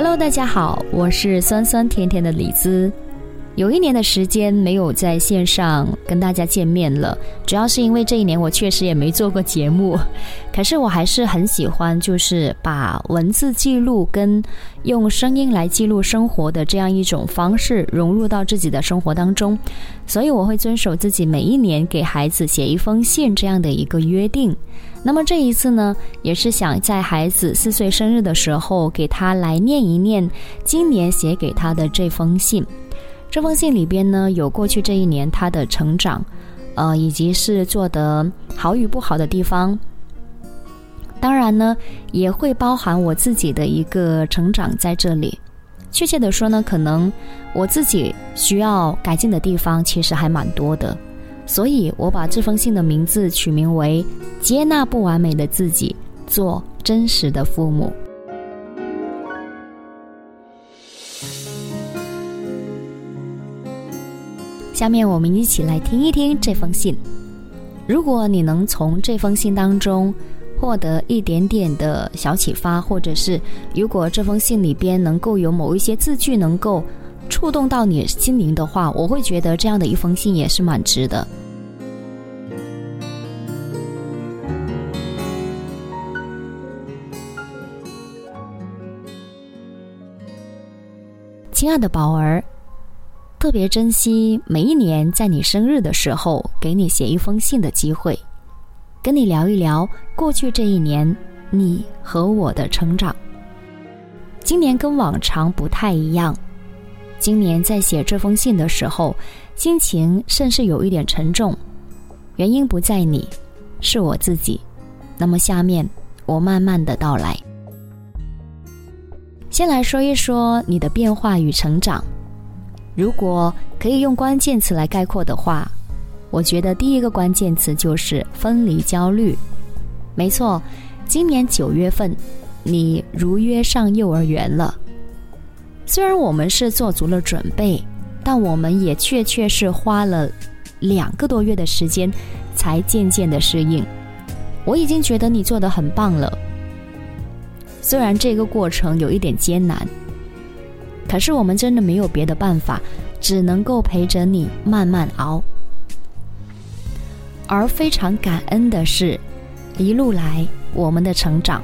Hello，大家好，我是酸酸甜甜的李子。有一年的时间没有在线上跟大家见面了，主要是因为这一年我确实也没做过节目。可是我还是很喜欢，就是把文字记录跟用声音来记录生活的这样一种方式融入到自己的生活当中。所以我会遵守自己每一年给孩子写一封信这样的一个约定。那么这一次呢，也是想在孩子四岁生日的时候给他来念一念今年写给他的这封信。这封信里边呢，有过去这一年他的成长，呃，以及是做的好与不好的地方。当然呢，也会包含我自己的一个成长在这里。确切的说呢，可能我自己需要改进的地方其实还蛮多的，所以我把这封信的名字取名为《接纳不完美的自己，做真实的父母》。下面我们一起来听一听这封信。如果你能从这封信当中获得一点点的小启发，或者是如果这封信里边能够有某一些字句能够触动到你心灵的话，我会觉得这样的一封信也是蛮值的。亲爱的宝儿。特别珍惜每一年在你生日的时候给你写一封信的机会，跟你聊一聊过去这一年你和我的成长。今年跟往常不太一样，今年在写这封信的时候，心情甚是有一点沉重。原因不在你，是我自己。那么下面我慢慢的到来，先来说一说你的变化与成长。如果可以用关键词来概括的话，我觉得第一个关键词就是分离焦虑。没错，今年九月份，你如约上幼儿园了。虽然我们是做足了准备，但我们也确确是花了两个多月的时间，才渐渐的适应。我已经觉得你做的很棒了，虽然这个过程有一点艰难。可是我们真的没有别的办法，只能够陪着你慢慢熬。而非常感恩的是，一路来我们的成长。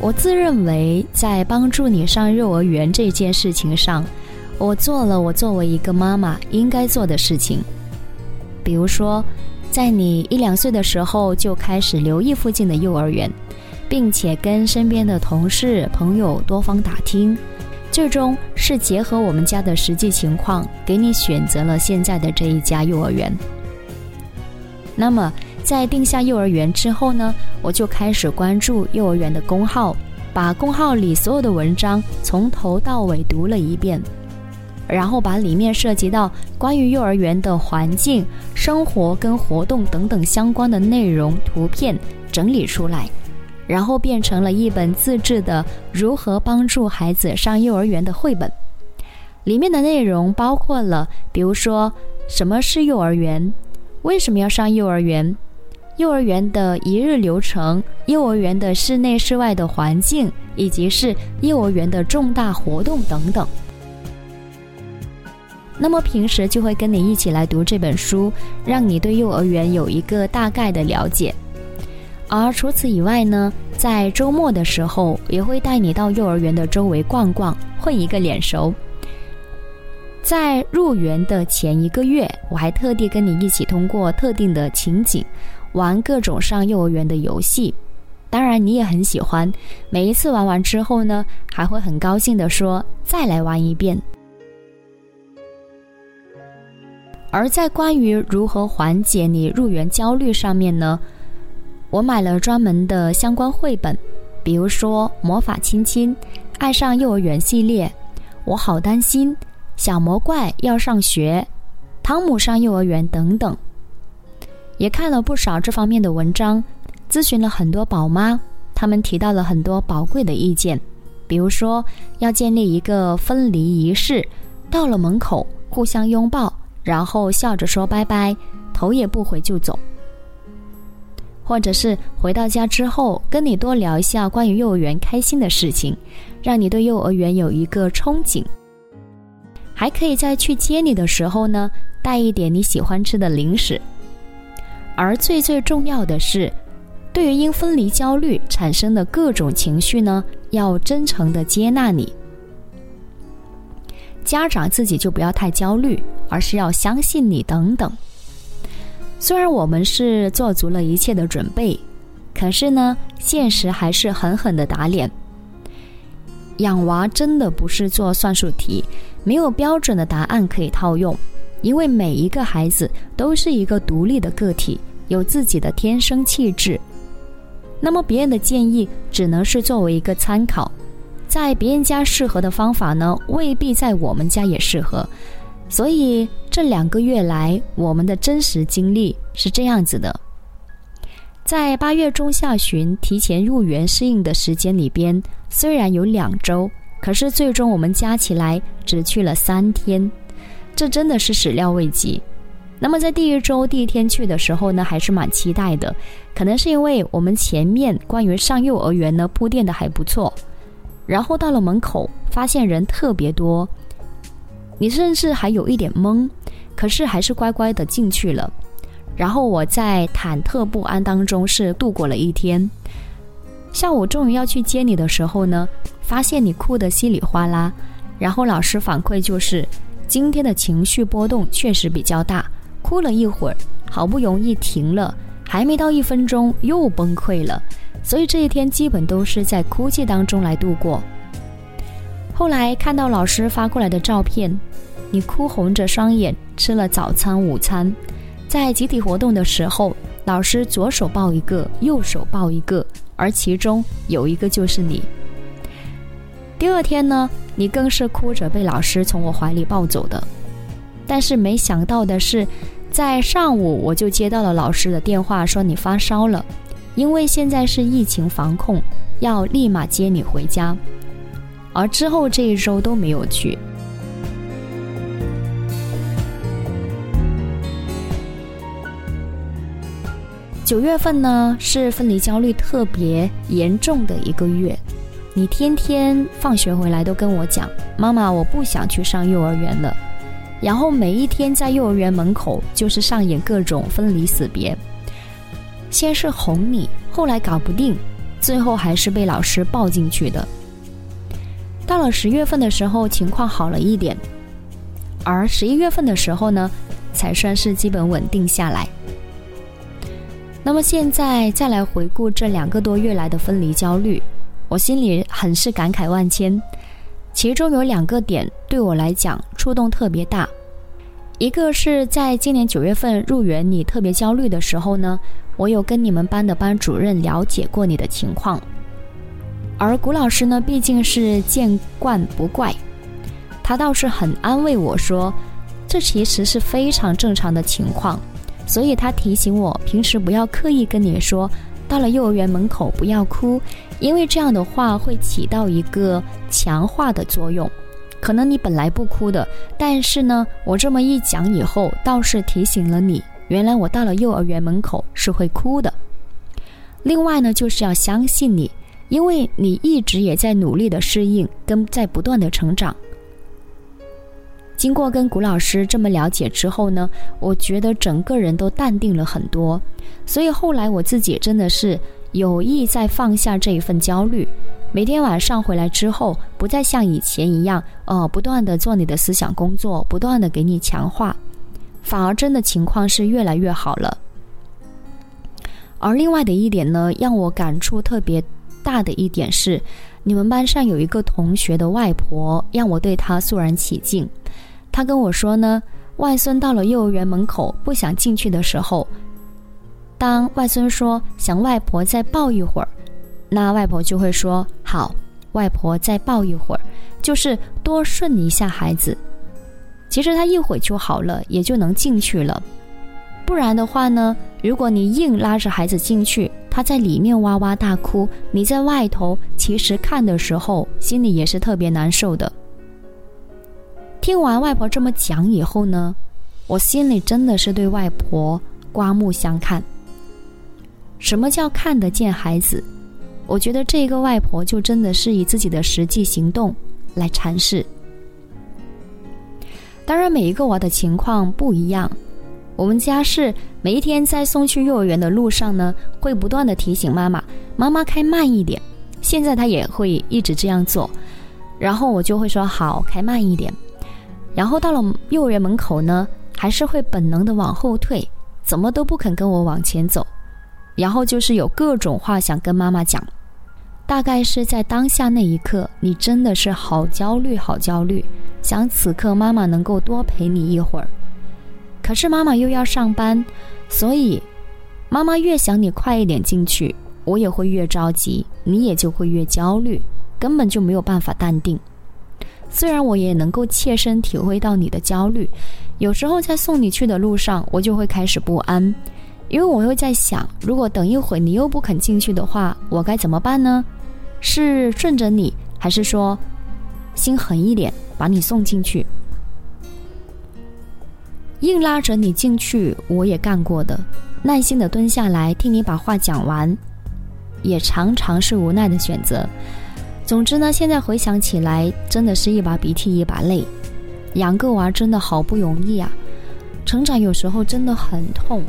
我自认为在帮助你上幼儿园这件事情上，我做了我作为一个妈妈应该做的事情，比如说。在你一两岁的时候就开始留意附近的幼儿园，并且跟身边的同事朋友多方打听，最终是结合我们家的实际情况，给你选择了现在的这一家幼儿园。那么在定下幼儿园之后呢，我就开始关注幼儿园的公号，把公号里所有的文章从头到尾读了一遍。然后把里面涉及到关于幼儿园的环境、生活跟活动等等相关的内容图片整理出来，然后变成了一本自制的如何帮助孩子上幼儿园的绘本。里面的内容包括了，比如说什么是幼儿园，为什么要上幼儿园，幼儿园的一日流程，幼儿园的室内室外的环境，以及是幼儿园的重大活动等等。那么平时就会跟你一起来读这本书，让你对幼儿园有一个大概的了解。而除此以外呢，在周末的时候也会带你到幼儿园的周围逛逛，混一个脸熟。在入园的前一个月，我还特地跟你一起通过特定的情景，玩各种上幼儿园的游戏。当然你也很喜欢，每一次玩完之后呢，还会很高兴的说：“再来玩一遍。”而在关于如何缓解你入园焦虑上面呢，我买了专门的相关绘本，比如说《魔法亲亲》、《爱上幼儿园》系列，《我好担心》、《小魔怪要上学》、《汤姆上幼儿园》等等，也看了不少这方面的文章，咨询了很多宝妈，他们提到了很多宝贵的意见，比如说要建立一个分离仪式，到了门口互相拥抱。然后笑着说拜拜，头也不回就走。或者是回到家之后，跟你多聊一下关于幼儿园开心的事情，让你对幼儿园有一个憧憬。还可以在去接你的时候呢，带一点你喜欢吃的零食。而最最重要的是，对于因分离焦虑产生的各种情绪呢，要真诚的接纳你。家长自己就不要太焦虑，而是要相信你等等。虽然我们是做足了一切的准备，可是呢，现实还是狠狠的打脸。养娃真的不是做算术题，没有标准的答案可以套用，因为每一个孩子都是一个独立的个体，有自己的天生气质。那么别人的建议只能是作为一个参考，在别人家适合的方法呢，未必在我们家也适合，所以。这两个月来，我们的真实经历是这样子的：在八月中下旬提前入园适应的时间里边，虽然有两周，可是最终我们加起来只去了三天，这真的是始料未及。那么在第一周第一天去的时候呢，还是蛮期待的，可能是因为我们前面关于上幼儿园呢铺垫的还不错，然后到了门口发现人特别多，你甚至还有一点懵。可是还是乖乖的进去了，然后我在忐忑不安当中是度过了一天。下午终于要去接你的时候呢，发现你哭得稀里哗啦，然后老师反馈就是今天的情绪波动确实比较大，哭了一会儿，好不容易停了，还没到一分钟又崩溃了，所以这一天基本都是在哭泣当中来度过。后来看到老师发过来的照片。你哭红着双眼吃了早餐、午餐，在集体活动的时候，老师左手抱一个，右手抱一个，而其中有一个就是你。第二天呢，你更是哭着被老师从我怀里抱走的。但是没想到的是，在上午我就接到了老师的电话，说你发烧了，因为现在是疫情防控，要立马接你回家。而之后这一周都没有去。九月份呢是分离焦虑特别严重的一个月，你天天放学回来都跟我讲：“妈妈，我不想去上幼儿园了。”然后每一天在幼儿园门口就是上演各种分离死别。先是哄你，后来搞不定，最后还是被老师抱进去的。到了十月份的时候，情况好了一点，而十一月份的时候呢，才算是基本稳定下来。那么现在再来回顾这两个多月来的分离焦虑，我心里很是感慨万千。其中有两个点对我来讲触动特别大，一个是在今年九月份入园你特别焦虑的时候呢，我有跟你们班的班主任了解过你的情况，而谷老师呢毕竟是见惯不怪，他倒是很安慰我说，这其实是非常正常的情况。所以他提醒我，平时不要刻意跟你说，到了幼儿园门口不要哭，因为这样的话会起到一个强化的作用。可能你本来不哭的，但是呢，我这么一讲以后，倒是提醒了你，原来我到了幼儿园门口是会哭的。另外呢，就是要相信你，因为你一直也在努力的适应，跟在不断的成长。经过跟谷老师这么了解之后呢，我觉得整个人都淡定了很多，所以后来我自己真的是有意在放下这一份焦虑，每天晚上回来之后，不再像以前一样，呃，不断的做你的思想工作，不断的给你强化，反而真的情况是越来越好了。而另外的一点呢，让我感触特别大的一点是，你们班上有一个同学的外婆，让我对她肃然起敬。他跟我说呢，外孙到了幼儿园门口不想进去的时候，当外孙说想外婆再抱一会儿，那外婆就会说好，外婆再抱一会儿，就是多顺一下孩子。其实他一会就好了，也就能进去了。不然的话呢，如果你硬拉着孩子进去，他在里面哇哇大哭，你在外头其实看的时候，心里也是特别难受的。听完外婆这么讲以后呢，我心里真的是对外婆刮目相看。什么叫看得见孩子？我觉得这个外婆就真的是以自己的实际行动来阐释。当然，每一个娃的情况不一样。我们家是每一天在送去幼儿园的路上呢，会不断的提醒妈妈：“妈妈开慢一点。”现在他也会一直这样做，然后我就会说：“好，开慢一点。”然后到了幼儿园门口呢，还是会本能的往后退，怎么都不肯跟我往前走，然后就是有各种话想跟妈妈讲。大概是在当下那一刻，你真的是好焦虑，好焦虑，想此刻妈妈能够多陪你一会儿。可是妈妈又要上班，所以妈妈越想你快一点进去，我也会越着急，你也就会越焦虑，根本就没有办法淡定。虽然我也能够切身体会到你的焦虑，有时候在送你去的路上，我就会开始不安，因为我又在想，如果等一会你又不肯进去的话，我该怎么办呢？是顺着你，还是说心狠一点把你送进去？硬拉着你进去，我也干过的；耐心的蹲下来听你把话讲完，也常常是无奈的选择。总之呢，现在回想起来，真的是一把鼻涕一把泪。养个娃真的好不容易啊，成长有时候真的很痛。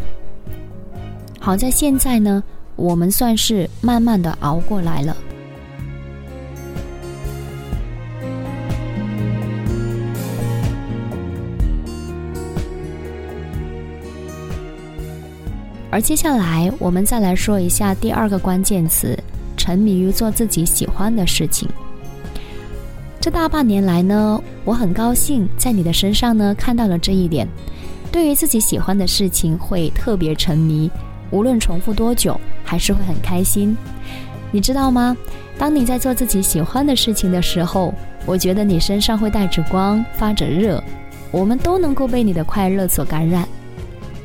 好在现在呢，我们算是慢慢的熬过来了。而接下来，我们再来说一下第二个关键词：沉迷于做自己喜欢的事情。这大半年来呢，我很高兴在你的身上呢看到了这一点。对于自己喜欢的事情，会特别沉迷，无论重复多久，还是会很开心。你知道吗？当你在做自己喜欢的事情的时候，我觉得你身上会带着光，发着热，我们都能够被你的快乐所感染。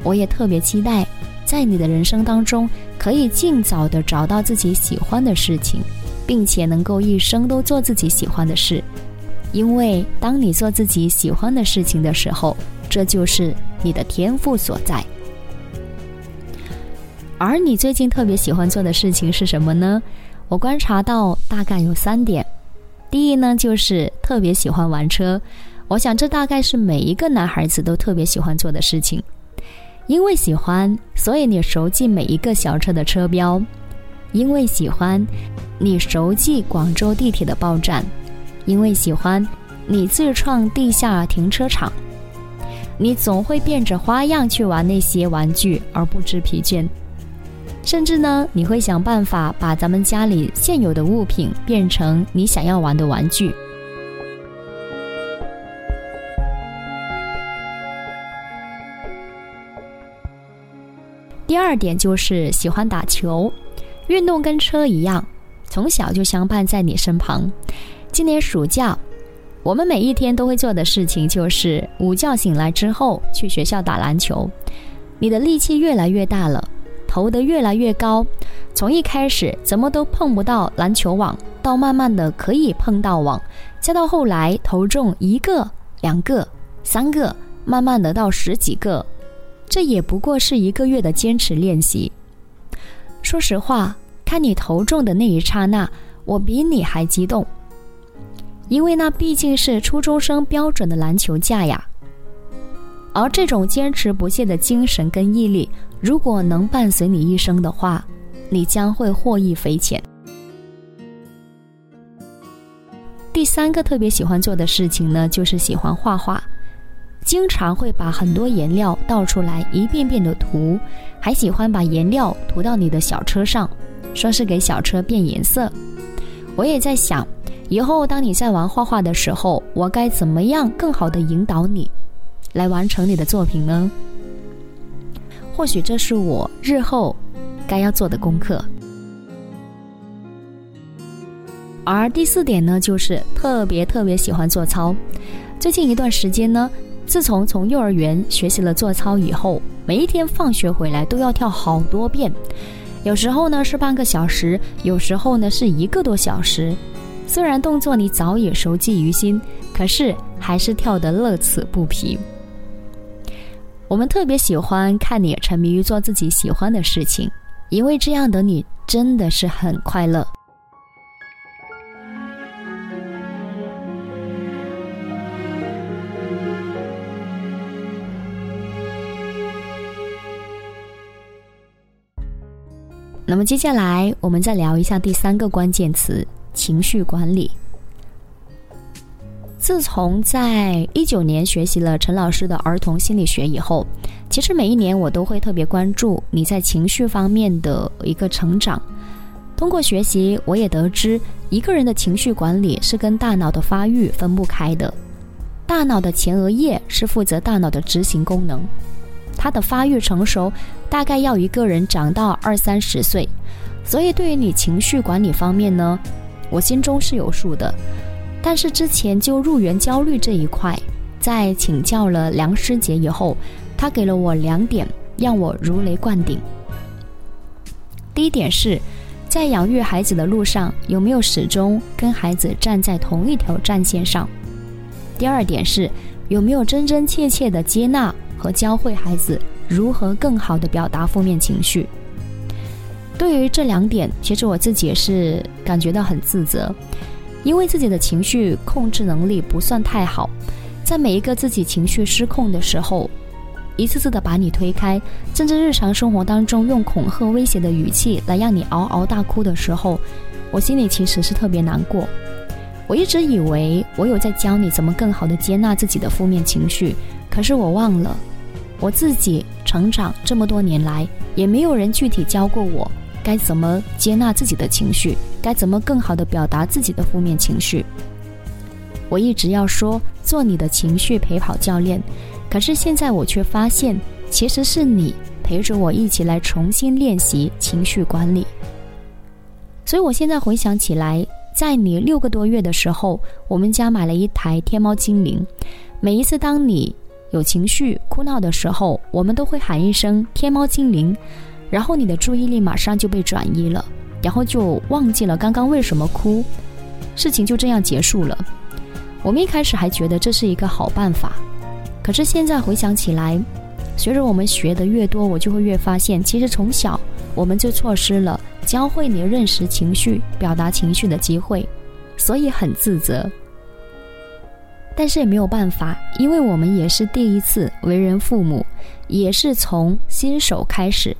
我也特别期待。在你的人生当中，可以尽早的找到自己喜欢的事情，并且能够一生都做自己喜欢的事。因为当你做自己喜欢的事情的时候，这就是你的天赋所在。而你最近特别喜欢做的事情是什么呢？我观察到大概有三点。第一呢，就是特别喜欢玩车。我想这大概是每一个男孩子都特别喜欢做的事情。因为喜欢，所以你熟记每一个小车的车标；因为喜欢，你熟记广州地铁的报站；因为喜欢，你自创地下停车场。你总会变着花样去玩那些玩具而不知疲倦，甚至呢，你会想办法把咱们家里现有的物品变成你想要玩的玩具。第二点就是喜欢打球，运动跟车一样，从小就相伴在你身旁。今年暑假，我们每一天都会做的事情就是午觉醒来之后去学校打篮球。你的力气越来越大了，投得越来越高，从一开始怎么都碰不到篮球网，到慢慢的可以碰到网，再到后来投中一个、两个、三个，慢慢的到十几个。这也不过是一个月的坚持练习。说实话，看你投中的那一刹那，我比你还激动，因为那毕竟是初中生标准的篮球架呀。而这种坚持不懈的精神跟毅力，如果能伴随你一生的话，你将会获益匪浅。第三个特别喜欢做的事情呢，就是喜欢画画。经常会把很多颜料倒出来，一遍遍的涂，还喜欢把颜料涂到你的小车上，说是给小车变颜色。我也在想，以后当你在玩画画的时候，我该怎么样更好的引导你，来完成你的作品呢？或许这是我日后该要做的功课。而第四点呢，就是特别特别喜欢做操。最近一段时间呢。自从从幼儿园学习了做操以后，每一天放学回来都要跳好多遍，有时候呢是半个小时，有时候呢是一个多小时。虽然动作你早已熟记于心，可是还是跳得乐此不疲。我们特别喜欢看你沉迷于做自己喜欢的事情，因为这样的你真的是很快乐。那么接下来我们再聊一下第三个关键词：情绪管理。自从在一九年学习了陈老师的儿童心理学以后，其实每一年我都会特别关注你在情绪方面的一个成长。通过学习，我也得知一个人的情绪管理是跟大脑的发育分不开的。大脑的前额叶是负责大脑的执行功能，它的发育成熟大概要一个人长到二三十岁。所以，对于你情绪管理方面呢，我心中是有数的。但是之前就入园焦虑这一块，在请教了梁师姐以后，她给了我两点，让我如雷贯顶。第一点是，在养育孩子的路上，有没有始终跟孩子站在同一条战线上？第二点是，有没有真真切切的接纳和教会孩子如何更好的表达负面情绪？对于这两点，其实我自己也是感觉到很自责。因为自己的情绪控制能力不算太好，在每一个自己情绪失控的时候，一次次的把你推开，甚至日常生活当中用恐吓威胁的语气来让你嗷嗷大哭的时候，我心里其实是特别难过。我一直以为我有在教你怎么更好的接纳自己的负面情绪，可是我忘了，我自己成长这么多年来，也没有人具体教过我。该怎么接纳自己的情绪？该怎么更好的表达自己的负面情绪？我一直要说做你的情绪陪跑教练，可是现在我却发现，其实是你陪着我一起来重新练习情绪管理。所以我现在回想起来，在你六个多月的时候，我们家买了一台天猫精灵。每一次当你有情绪哭闹的时候，我们都会喊一声“天猫精灵”。然后你的注意力马上就被转移了，然后就忘记了刚刚为什么哭，事情就这样结束了。我们一开始还觉得这是一个好办法，可是现在回想起来，随着我们学的越多，我就会越发现，其实从小我们就错失了教会你认识情绪、表达情绪的机会，所以很自责。但是也没有办法，因为我们也是第一次为人父母，也是从新手开始。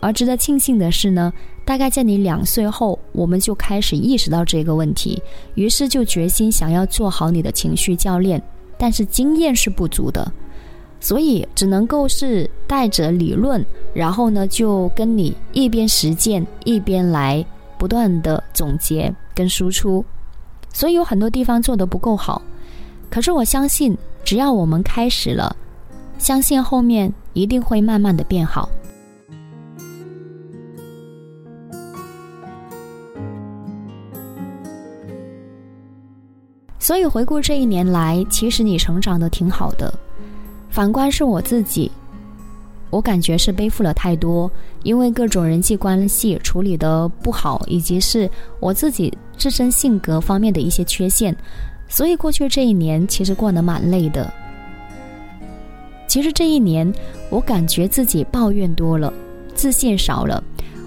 而值得庆幸的是呢，大概在你两岁后，我们就开始意识到这个问题，于是就决心想要做好你的情绪教练，但是经验是不足的，所以只能够是带着理论，然后呢就跟你一边实践一边来不断的总结跟输出，所以有很多地方做得不够好，可是我相信，只要我们开始了，相信后面一定会慢慢的变好。所以回顾这一年来，其实你成长的挺好的。反观是我自己，我感觉是背负了太多，因为各种人际关系处理的不好，以及是我自己自身性格方面的一些缺陷，所以过去这一年其实过得蛮累的。其实这一年，我感觉自己抱怨多了，自信少了，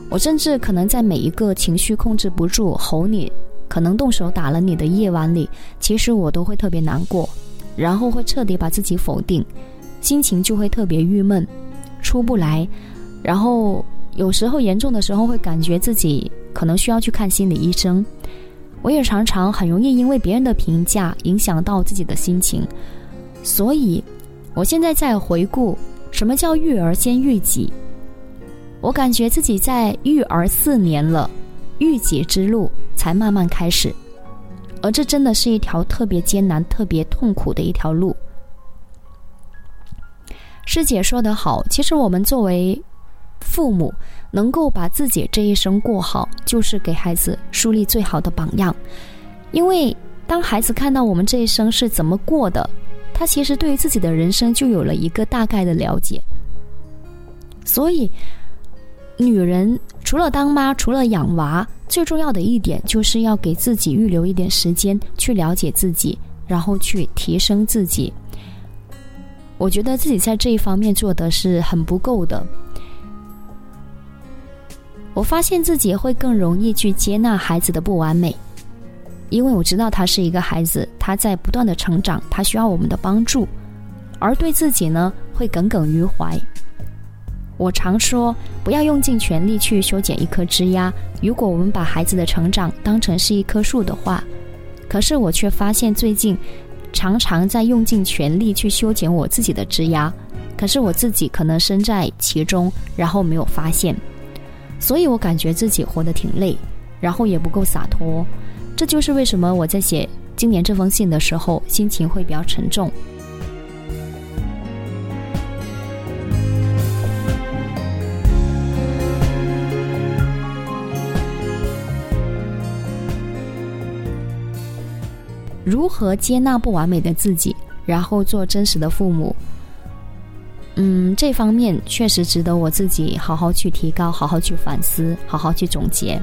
我甚至可能在每一个情绪控制不住吼你。可能动手打了你的夜晚里，其实我都会特别难过，然后会彻底把自己否定，心情就会特别郁闷，出不来，然后有时候严重的时候会感觉自己可能需要去看心理医生。我也常常很容易因为别人的评价影响到自己的心情，所以我现在在回顾什么叫育儿先育己，我感觉自己在育儿四年了。御姐之路才慢慢开始，而这真的是一条特别艰难、特别痛苦的一条路。师姐说得好，其实我们作为父母，能够把自己这一生过好，就是给孩子树立最好的榜样。因为当孩子看到我们这一生是怎么过的，他其实对于自己的人生就有了一个大概的了解。所以。女人除了当妈，除了养娃，最重要的一点就是要给自己预留一点时间去了解自己，然后去提升自己。我觉得自己在这一方面做的是很不够的。我发现自己会更容易去接纳孩子的不完美，因为我知道他是一个孩子，他在不断的成长，他需要我们的帮助，而对自己呢，会耿耿于怀。我常说，不要用尽全力去修剪一棵枝丫。如果我们把孩子的成长当成是一棵树的话，可是我却发现最近常常在用尽全力去修剪我自己的枝丫，可是我自己可能身在其中，然后没有发现。所以我感觉自己活得挺累，然后也不够洒脱。这就是为什么我在写今年这封信的时候，心情会比较沉重。如何接纳不完美的自己，然后做真实的父母？嗯，这方面确实值得我自己好好去提高，好好去反思，好好去总结。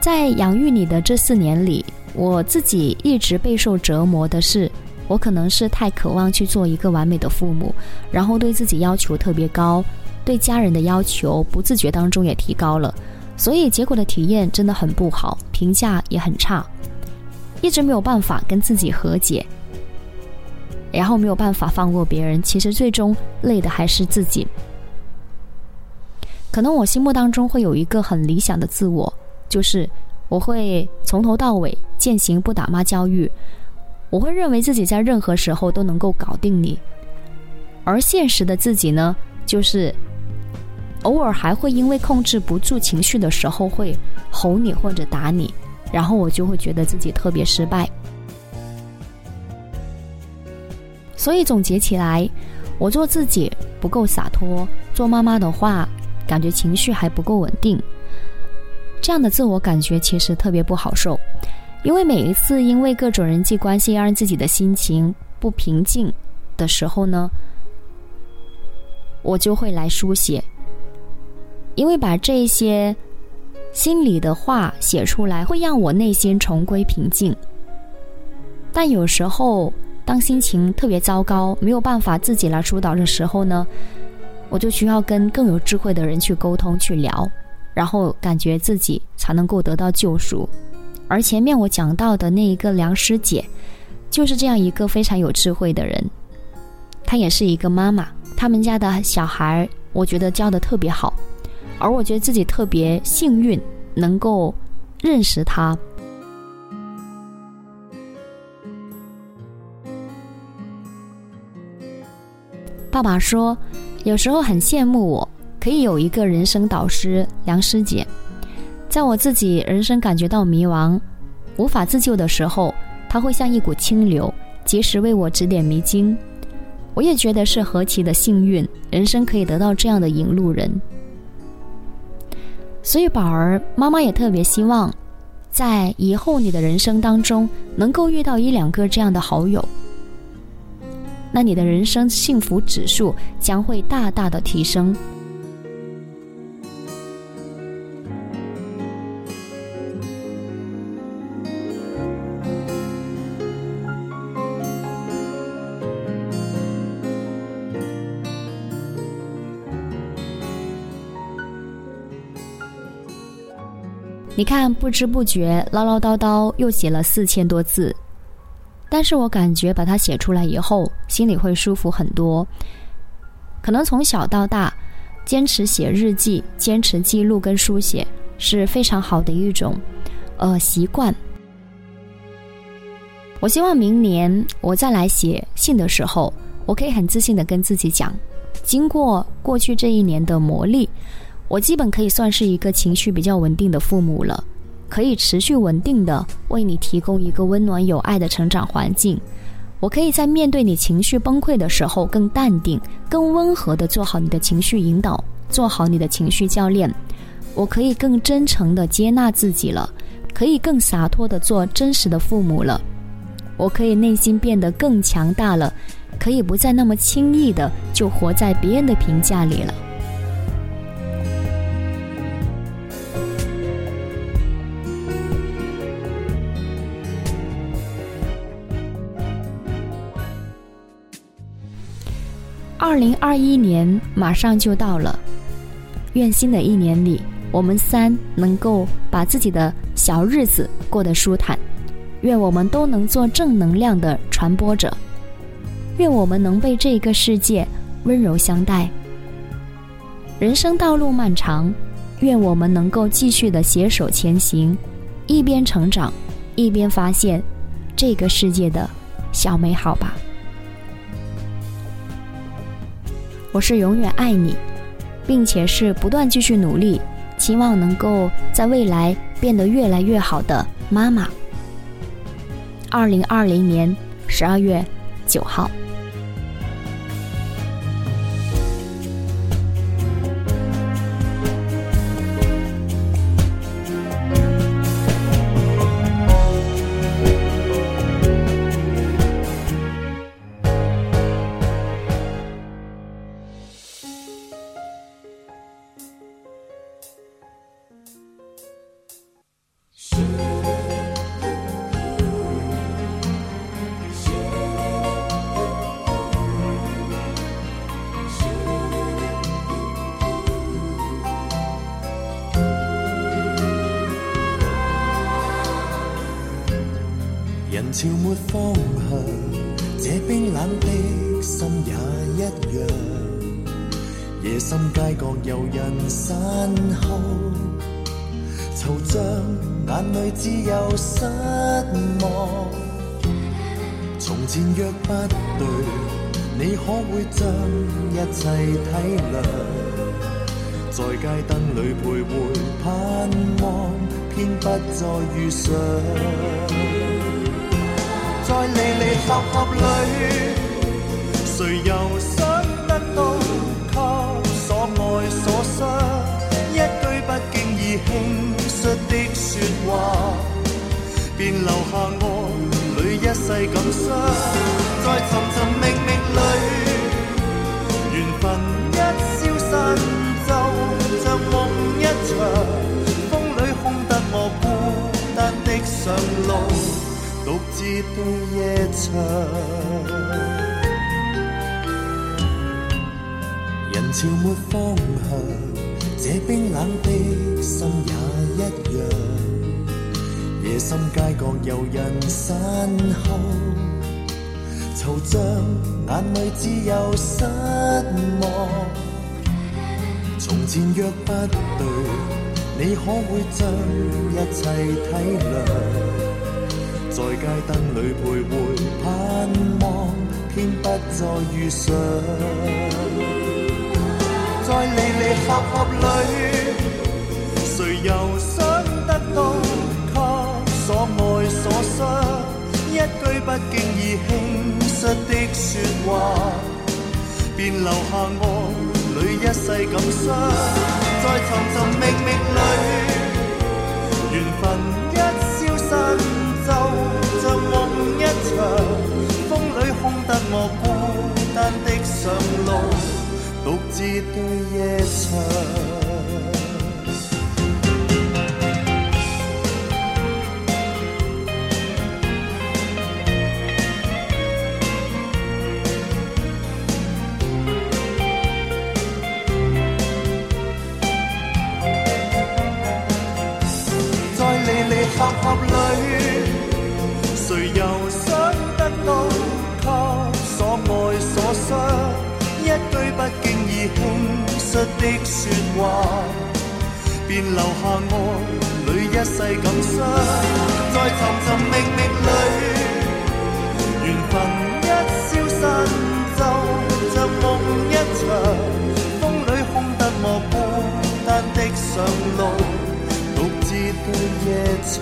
在养育你的这四年里，我自己一直备受折磨的是，我可能是太渴望去做一个完美的父母，然后对自己要求特别高，对家人的要求不自觉当中也提高了，所以结果的体验真的很不好，评价也很差。一直没有办法跟自己和解，然后没有办法放过别人，其实最终累的还是自己。可能我心目当中会有一个很理想的自我，就是我会从头到尾践行不打骂教育，我会认为自己在任何时候都能够搞定你。而现实的自己呢，就是偶尔还会因为控制不住情绪的时候会吼你或者打你。然后我就会觉得自己特别失败，所以总结起来，我做自己不够洒脱，做妈妈的话，感觉情绪还不够稳定，这样的自我感觉其实特别不好受，因为每一次因为各种人际关系让自己的心情不平静的时候呢，我就会来书写，因为把这些。心里的话写出来会让我内心重归平静，但有时候当心情特别糟糕，没有办法自己来疏导的时候呢，我就需要跟更有智慧的人去沟通、去聊，然后感觉自己才能够得到救赎。而前面我讲到的那一个梁师姐，就是这样一个非常有智慧的人，她也是一个妈妈，他们家的小孩，我觉得教的特别好。而我觉得自己特别幸运，能够认识他。爸爸说，有时候很羡慕我可以有一个人生导师梁师姐，在我自己人生感觉到迷茫、无法自救的时候，他会像一股清流，及时为我指点迷津。我也觉得是何其的幸运，人生可以得到这样的引路人。所以，宝儿妈妈也特别希望，在以后你的人生当中，能够遇到一两个这样的好友，那你的人生幸福指数将会大大的提升。你看，不知不觉唠唠叨叨又写了四千多字，但是我感觉把它写出来以后，心里会舒服很多。可能从小到大，坚持写日记、坚持记录跟书写是非常好的一种，呃，习惯。我希望明年我再来写信的时候，我可以很自信的跟自己讲，经过过去这一年的磨砺。我基本可以算是一个情绪比较稳定的父母了，可以持续稳定的为你提供一个温暖有爱的成长环境。我可以在面对你情绪崩溃的时候更淡定、更温和的做好你的情绪引导，做好你的情绪教练。我可以更真诚的接纳自己了，可以更洒脱的做真实的父母了。我可以内心变得更强大了，可以不再那么轻易的就活在别人的评价里了。二零二一年马上就到了，愿新的一年里，我们三能够把自己的小日子过得舒坦。愿我们都能做正能量的传播者，愿我们能被这个世界温柔相待。人生道路漫长，愿我们能够继续的携手前行，一边成长，一边发现这个世界的小美好吧。我是永远爱你，并且是不断继续努力，期望能够在未来变得越来越好的妈妈。二零二零年十二月九号。夜深街角有人散后，惆怅，眼里只有失望。从前若不对，你可会将一切体谅？在街灯里徘徊盼望，偏不再遇上。在离离合合里，谁又想得到轻率的说话，便留下我里一世感伤。在寻寻觅觅里，缘分一消散，就像梦一场。风里空得我孤单的上路。独自对夜长，人潮没方向，这冰冷的心也一样。夜深街角有人散后，惆怅，眼泪只有失望。从前若不对，你可会将一切体谅？在街灯里徘徊盼望，偏不再遇上。在离离合合里，谁又想得到给所爱所伤？一句不经意轻率的说话，便留下我里一世感伤。在寻寻觅觅里，独自对夜轻率的说话，便留下爱里一世感伤。在寻寻觅觅里，缘分一消散，就像梦一场。风里空得我孤单的上路，独自对夜长。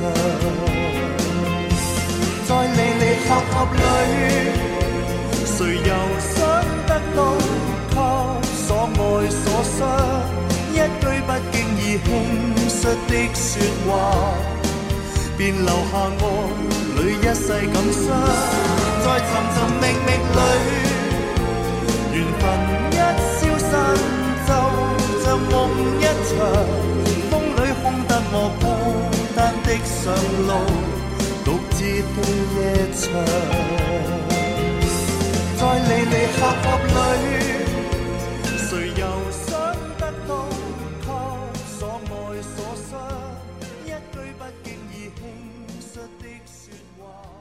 在离离合合里，谁又想得到伤？一句不经意轻率的说话，便留下我里一世感伤。在寻寻觅觅里，缘分一消散，就像梦一场。风里空得我孤单的上路。独自对夜长，在离离合合里。wall.